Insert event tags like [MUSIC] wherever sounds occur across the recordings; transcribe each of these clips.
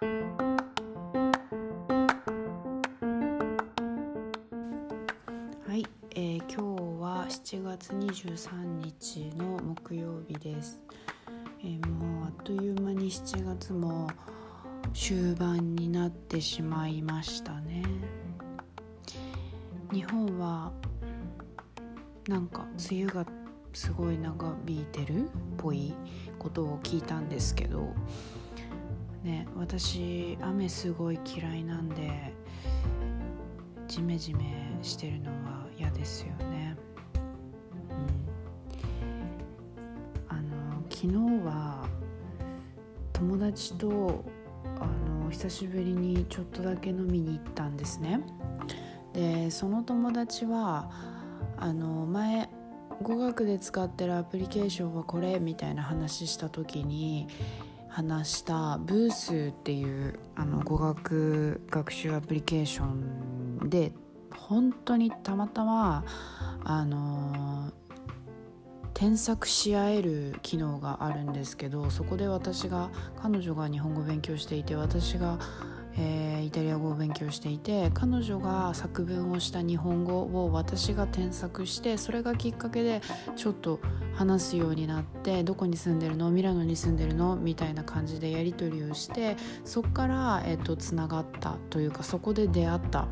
はい、えー、今日は7月23日の木曜日です、えー、もうあっという間に7月も終盤になってしまいましたね。日本はなんか梅雨がすごい長引いてるっぽいことを聞いたんですけどね私雨すごい嫌いなんでジメジメしてるのは嫌ですよね。うん、あの昨日は友達とあの久しぶりにちょっとだけ飲みに行ったんですね。でその友達はあの前語学で使ってるアプリケーションはこれみたいな話した時に話したブースっていうあの語学学習アプリケーションで本当にたまたまあの添削し合える機能があるんですけどそこで私が彼女が日本語を勉強していて私がえー、イタリア語を勉強していて彼女が作文をした日本語を私が添削してそれがきっかけでちょっと話すようになってどこに住んでるの？ミラノに住んでるの？みたいな感じでやり取りをしてそこから、えーと、つながったというかそこで出会った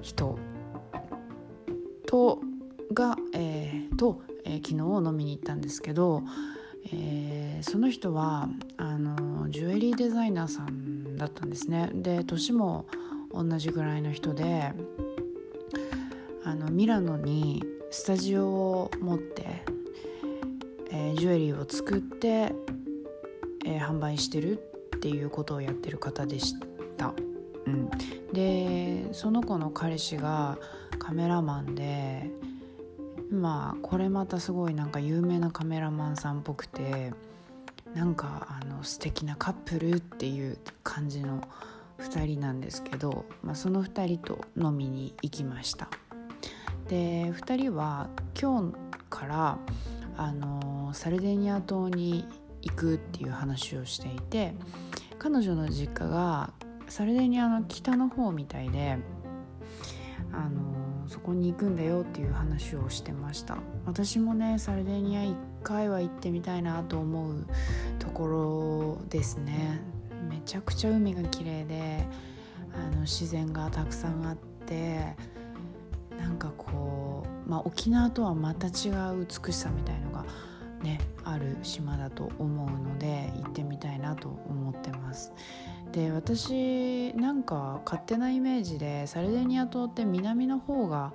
人とが、えー、と、えー、昨日飲みに行ったんですけど、えー、その人はあのジュエリーデザイナーさんだったんですねで年も同じぐらいの人であのミラノにスタジオを持って、えー、ジュエリーを作って、えー、販売してるっていうことをやってる方でした。うん、でその子の彼氏がカメラマンでまあこれまたすごいなんか有名なカメラマンさんっぽくてなんかあの素敵なカップルっていう感じの2人なんですけど、まあ、その2人と飲みに行きました。で2人は今日からあのサルデニア島に行くっていう話をしていて彼女の実家がサルデニアの北の方みたいであのそこに行くんだよっていう話をしてました。私もねサルデニア1回は行ってみたいなと思うところですね。めちゃくちゃ海が綺麗であの自然がたくさんあってなんかこう、まあ、沖縄とはまた違う美しさみたいなねある島だと思うので行ってみたいなと思ってます。で私なんか勝手なイメージでサルデニア島って南の方が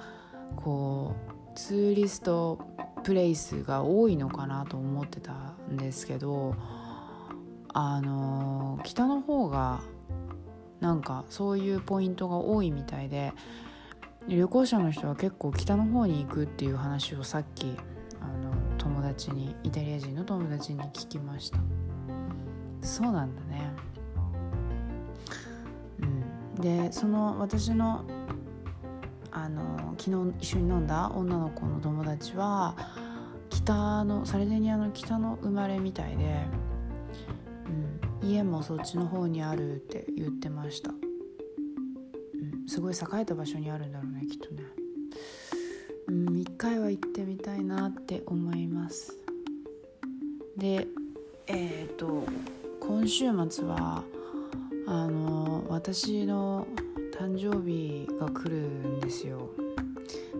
こうツーリストプレイスが多いのかなと思ってたんですけどあの北の方がなんかそういうポイントが多いみたいで旅行者の人は結構北の方に行くっていう話をさっき達にイタリア人の友達に聞きました。そうなんだね。うん。でその私のあの昨日一緒に飲んだ女の子の友達は北のサルデニアの北の生まれみたいで、うん、家もそっちの方にあるって言ってました、うん、すごい栄えた場所にあるんだろうねきっとね。うん一回は行ってみたいなって思います。でえっ、ー、と今週末はあの私の誕生日が来るんですよ。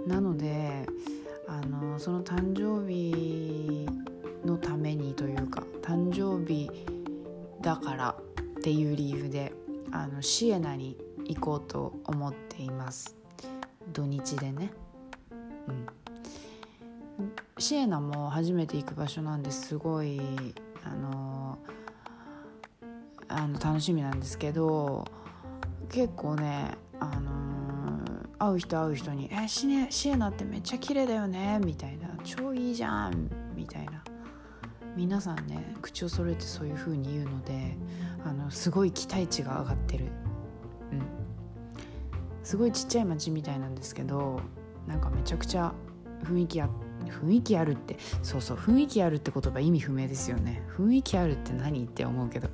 なのであのその誕生日のためにというか誕生日だからっていう理由であのシエナに行こうと思っています。土日でね。シエナも初めて行く場所なんですごいあのあの楽しみなんですけど結構ねあの、会う人会う人に「えシネシエナってめっちゃ綺麗だよね」みたいな「超いいじゃん」みたいな。皆さんね口を揃えてそういう風に言うのであのすごい期待値が上がってる。うん。すごいちっちゃい町みたいなんですけどなんかめちゃくちゃ雰囲気あ雰囲気あるってそうそう雰囲気あるって言葉意味不明ですよね。雰囲気あるって何って思うけど、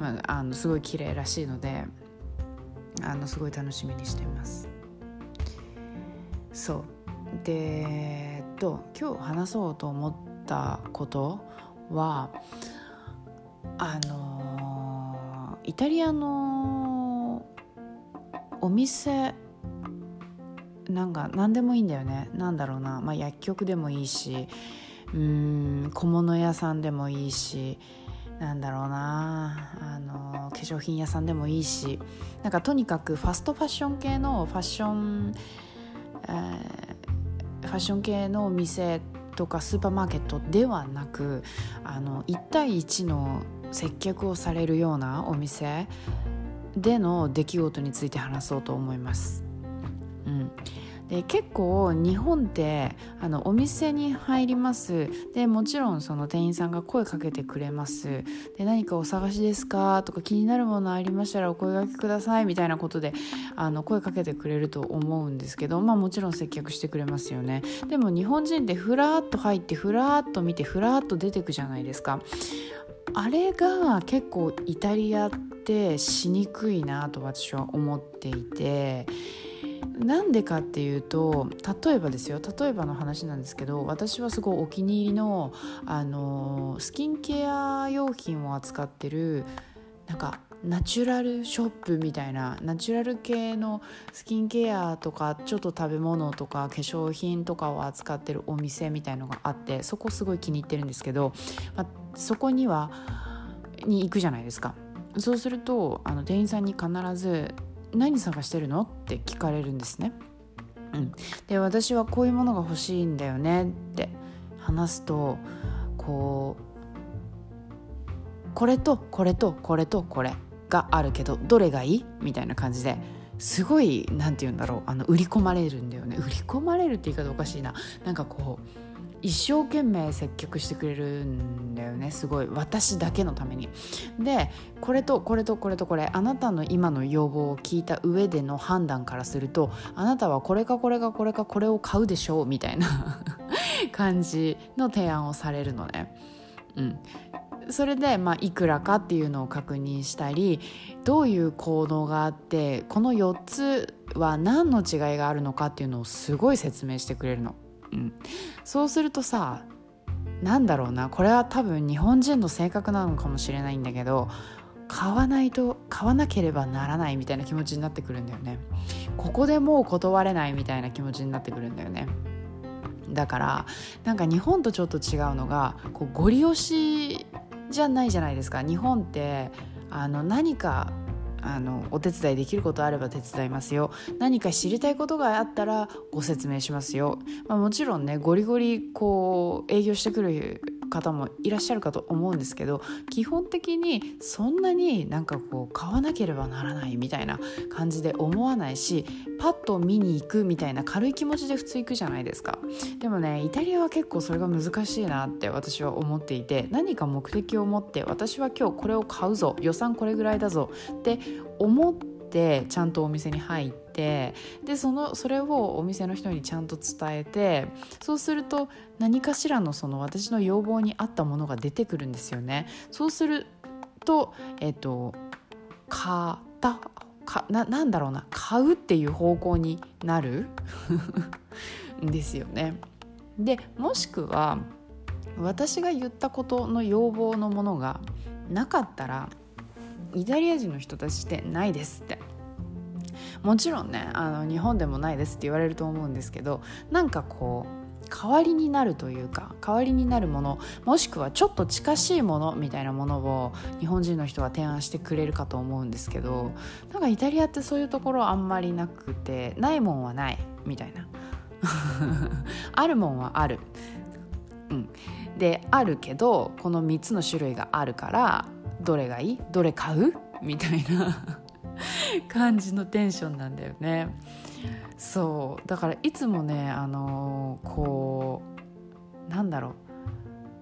まあ、あのすごい綺麗らしいのであのすごい楽しみにしています。そう。でと今日話そうと思ったことはあのイタリアのお店なんか何でもいいんだよね。何だろうな、まあ、薬局でもいいしうん小物屋さんでもいいしなんだろうな。あの化粧品屋さんでもいいし。なんかとにかくファストファッション系のファッション、えー、ファッション系のお店とかスーパーマーケットではなくあの1対1の接客をされるようなお店での出来事について話そうと思います。うん、で結構日本ってあのお店に入ります。でもちろんその店員さんが声かけてくれます。で何かお探しですか？とか気になるものありましたらお声がけくださいみたいなことであの声かけてくれると思うんですけどまあもちろん接客してくれますよね。でも日本人ってふらっと入ってふらっと見てふらっと出てくじゃないですか。あれが結構イタリアってしにくいなと私は思っていてなんでかっていうと例えばですよ例えばの話なんですけど私はすごいお気に入りのあのスキンケア用品を扱ってるなんかナチュラルショップみたいなナチュラル系のスキンケアとかちょっと食べ物とか化粧品とかを扱ってるお店みたいのがあってそこすごい気に入ってるんですけど、まあ、そこにはに行くじゃないですか。そうするとあの店員さんに必ず何探してるの？って聞かれるんですね。うん、で私はこういうものが欲しいんだよねって話すとこうこれとこれとこれとこれがあるけどどれがいい？みたいな感じですごい何て言うんだろう。あの売り込まれるんだよね。売り込まれるって言い方おかしいな。なんかこう一生懸命接客してくれるんだよね。すごい。私だけのために。でこれとこれとこれとこれあなたの今の要望を聞いた上での判断からするとあなたはこれかこれかこれかこれを買うでしょうみたいな [LAUGHS] 感じの提案をされるのね。うん。それで、まあ、いくらかっていうのを確認したりどういう効能があってこの4つは何の違いがあるのかっていうのをすごい説明してくれるの。うん、そうするとさなんだろうなこれは多分日本人の性格なのかもしれないんだけど買わないと買わなければならないみたいな気持ちになってくるんだよね。ここでもう断れないみたいな気持ちになってくるんだよね。だからなんか日本とちょっと違うのがこうご利用しじゃないじゃないですか。日本ってあの何かあのお手伝いできることあれば手伝いますよ。何か知りたいことがあったらご説明しますよ、まあ、もちろんねゴリゴリこう営業してくる方もいらっしゃるかと思うんですけど基本的にそんなになんかこう買わなければならないみたいな感じで思わないしパッと見に行くみたいな軽い気持ちで普通行くじゃないですか。でもねイタリアは結構それが難しいなって私は思っていて何か目的を持って私は今日これを買うぞ予算これぐらいだぞって思ってちゃんとお店に入ってでそのそれをお店の人にちゃんと伝えてそうすると何かしらのその私の要望に合ったものが出てくるんですよね。そうするとえっ、と買ったかななんだろうな買うっていう方向になる [LAUGHS] んですよね。でもしくは私が言ったことの要望のものがなかったらイタリア人の人たちってないですってもちろんねあの日本でもないですって言われると思うんですけどなんかこう代わりになるというか代わりになるものもしくはちょっと近しいものみたいなものを日本人の人は提案してくれるかと思うんですけどなんかイタリアってそういうところあんまりなくてないもんはないみたいな。[LAUGHS] あるもんはある、うん、であるけどこの3つの種類があるからどれがいい？どれ買う？みたいな。[LAUGHS] 感じのテンションなんだよね。そう。だからいつもねあのー、こうなんだろう。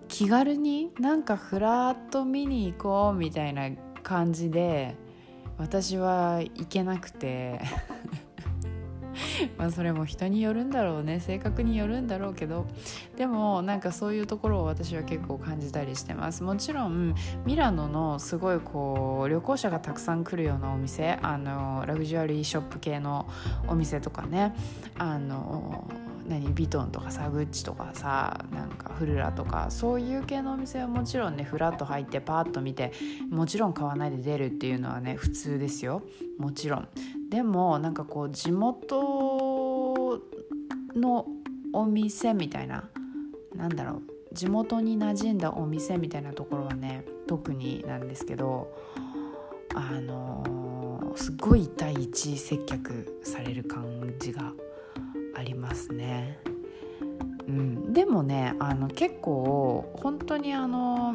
気軽になんかふらっと見に行こうみたいな感じで私は行けなくて。[LAUGHS] [LAUGHS] まあそれも人によるんだろうね性格によるんだろうけど。でもなんかそういうところを私は結構感じたりしてます。もちろんミラノのすごいこう旅行者がたくさん来るようなお店あのラグジュアリーショップ系のお店とかね。あの何ビトンとかさグッチとかさなんかフルラとかそういう系のお店はもちろんねフラッと入ってパーッと見てもちろん買わないで出るっていうのはね普通ですよ。もちろん。でもなんかこう地元のお店みたいななんだろう地元に馴染んだお店みたいなところはね特になんですけどあのー、すごい対一接客される感じがありますね。うん、でもねあの結構本当にあの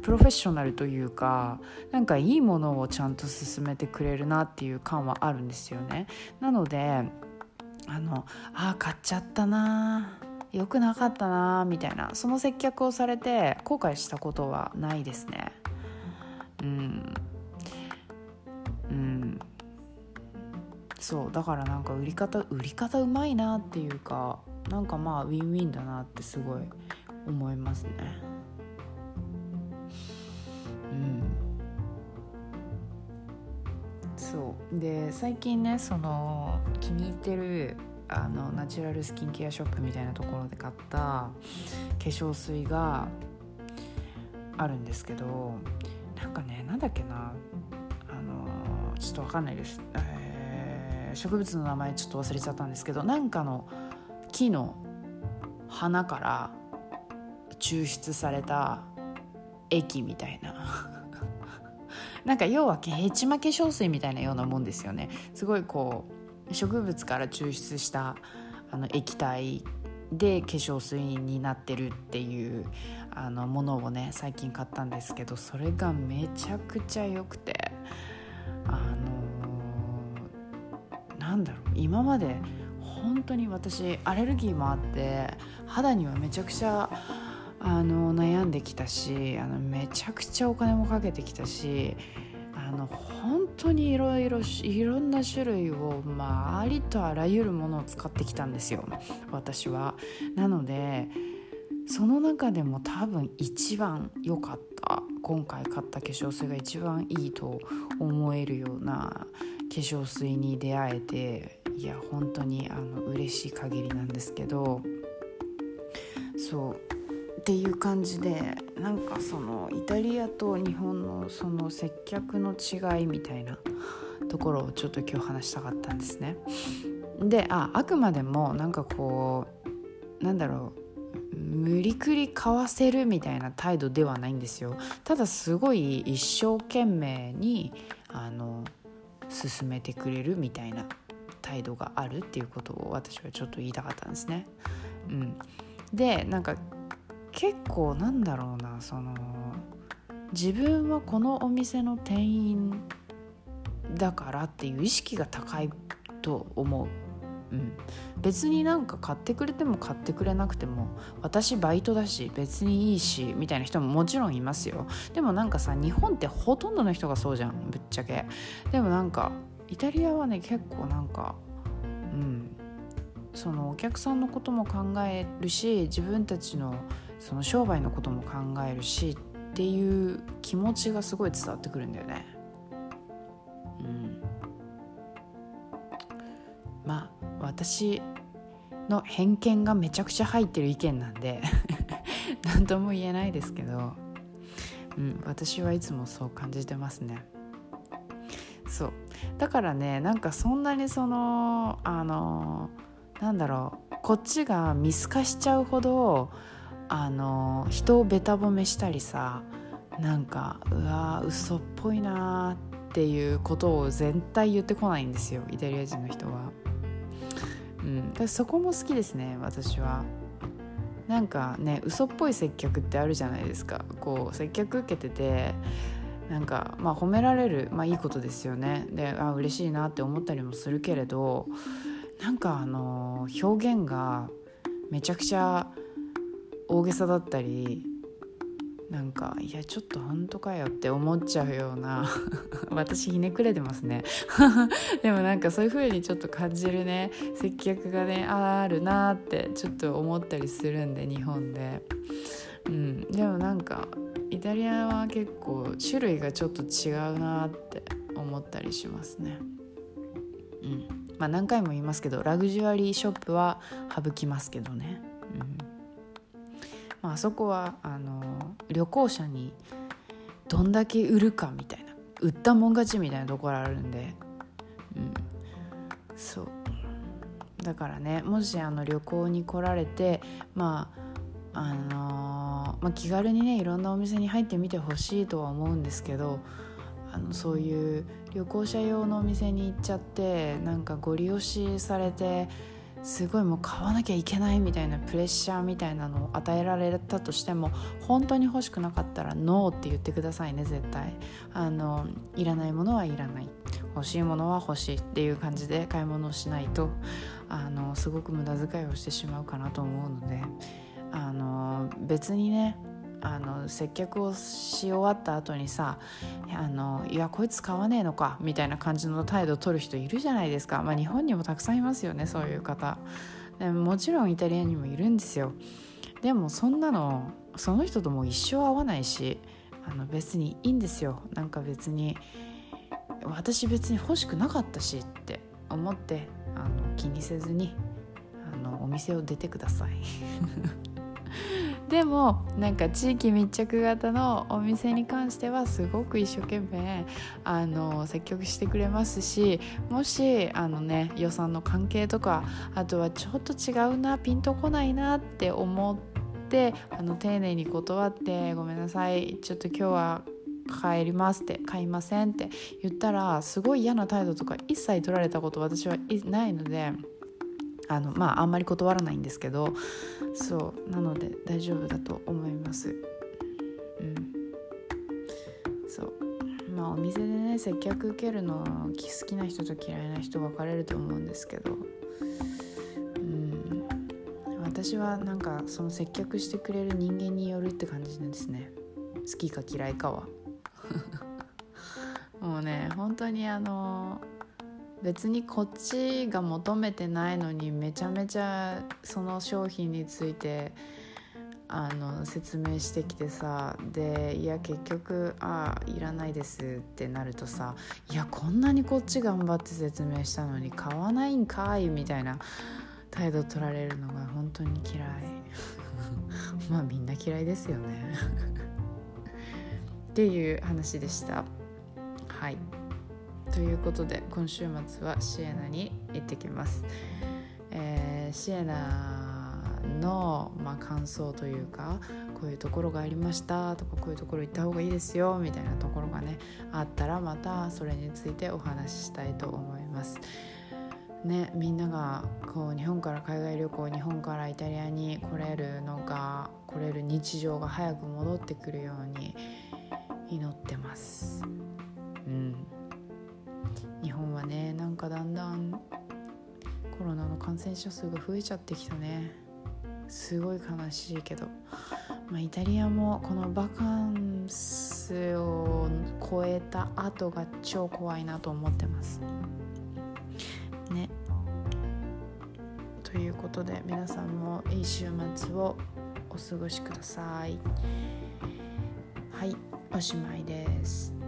プロフェッショナルというかなんかいいものをちゃんと進めてくれるなっていう感はあるんですよね。なのであのあ買っちゃったな良くなかったなみたいなその接客をされて後悔したことはないですね。うんうんそうだからなんか売り方売り方うまいなっていうかなんかまあウィンウィンだなってすごい思いますねそう。で最近ねその気に入ってるあのナチュラルスキンケアショップみたいなところで買った化粧水があるんですけどなんかねなんだっけなあのちょっと分かんないです、えー植物の名前ちょっと忘れちゃったんですけどなんかの木の花から抽出された液みたいな。なんか要はヘチマ化粧水みたいなようなもんですよね。すごいこう植物から抽出したあの液体で化粧水になってるっていうあのものをね最近買ったんですけどそれがめちゃくちゃ良くてあのなんだろう今まで本当に私アレルギーもあって肌にはめちゃくちゃあの悩んできたしあのめちゃくちゃお金もかけてきたしあの本当にいろいろいろんな種類を、まあ、ありとあらゆるものを使ってきたんですよ私は。なのでその中でも多分一番良かった今回買った化粧水が一番いいと思えるような化粧水に出会えていや本当にあの嬉しい限りなんですけどそうっていう感じでなんかそのイタリアと日本のその接客の違いみたいなところをちょっと今日話したかったんですね。でああくまでもなんかこうなんだろう無理くり買わせるみたいな態度ではないんですよただすごい一生懸命にあの進めてくれるみたいな態度があるっていうことを私はちょっと言いたかったんですね。うん、でなんか結構なんだろうなその自分はこのお店の店員だからっていう意識が高いと思う。うん、別になんか買ってくれても買ってくれなくても私バイトだし別にいいしみたいな人ももちろんいますよ。でもなんかさ日本ってほとんどの人がそうじゃんぶっちゃけ。でもなんかイタリアはね結構なんかうん。そのお客さんのことも考えるし自分たちのその商売のことも考えるしっていう気持ちがすごい伝わってくるんだよね。うん。まあ私の偏見がめちゃくちゃ入ってる意見なんで [LAUGHS] 何とも言えないですけど、うん、私はいつもそう感じてますね。そう。だからねなんかそんなにそのあのなんだろうこっちが見透かしちゃうほどあの人をべた褒めしたりさなんかうわ嘘っぽいなっていうことを絶対言ってこないんですよイタリア人の人は。うん、だそこも好きですね私は。なんかね嘘っぽい接客ってあるじゃないですか。こう接客受けててなんかまあ褒められるまあいいことですよね。であ嬉しいなって思ったりもするけれどなんかあの表現がめちゃくちゃ大げさだったりなんかいやちょっと本当かよって思っちゃうような [LAUGHS] 私ひねくれてますね [LAUGHS] でもなんかそういう風にちょっと感じるね接客がねあるなってちょっと思ったりするんで日本で。うん、でもなんかイタリアは結構種類がちょっと違うなって思ったりしますね。うんまあ、何回も言いますけどラグジュアリーショップは省きますけどね。まあ、あそこはあの旅行者にどんだけ売るかみたいな売ったもん勝ちみたいなところあるんで、うん、そう。だからねもしあの旅行に来られてまああのー、まあ、気軽にねいろんなお店に入ってみてほしいとは思うんですけどあのそういう旅行者用のお店に行っちゃってなんかご利用しされてすごいもう買わなきゃいけないみたいなプレッシャーみたいなのを与えられたとしても本当に欲しくなかったらノーって言ってくださいね絶対。あのいらないものはいらない。欲しいものは欲しいっていう感じで買い物をしないとあのすごく無駄遣いをしてしまうかなと思うのであの別にねあの接客をし終わった後にさあのいやこいつ買わねえのかみたいな感じの態度を取る人いるじゃないですか、まあ、日本にもたくさんいますよねそういう方。でももちろんイタリアにもいるんですよ。でもそんなのその人とも一生会わないしあの別にいいんですよ。なんか別に私別に欲しくなかったしって思ってあの気にせずにあのお店を出てください。でもなんか地域密着型のお店に関してはすごく一生懸命あの積極してくれますしもしあのね予算の関係とかあとはちょっと違うなピンとこないなって思ってあの丁寧に断ってごめんなさいちょっと今日は帰りますって買いませんって言ったらすごい嫌な態度とか一切取られたこと私はないので。あのまああんまり断らないんですけどそうなので大丈夫だと思います。うん。そう。まあお店でね接客受けるの好きな人と嫌いな人分かれると思うんですけど。うん。私はなんかその接客してくれる人間によるって感じなんですね。好きか嫌いかは。[LAUGHS] もうね本当にあの別にこっちが求めてないのにめちゃめちゃその商品についてあの説明してきてさでいや結局ああいらないですってなるとさいやこんなにこっち頑張って説明したのに買わないんかいみたいな態度取られるのが本当に嫌い。[LAUGHS] まあみんな嫌いですよね。っていう話でした。はいということで今週末はシエナに行ってきます、えー、シエナの、まあ、感想というかこういうところがありましたとかこういうところ行った方がいいですよみたいなところがねあったらまたそれについてお話ししたいと思います。ね、みんながこう日本から海外旅行日本からイタリアに来れるのが来れる日常が早く戻ってくるように祈ってます。かだんだんコロナの感染者数が増えちゃってきたね。すごい悲しいけど、まあ、イタリアもこのバカンスを超えた後が超怖いなと思ってます。ね。ということで皆さんもいい週末をお過ごしください。はいおしまいです。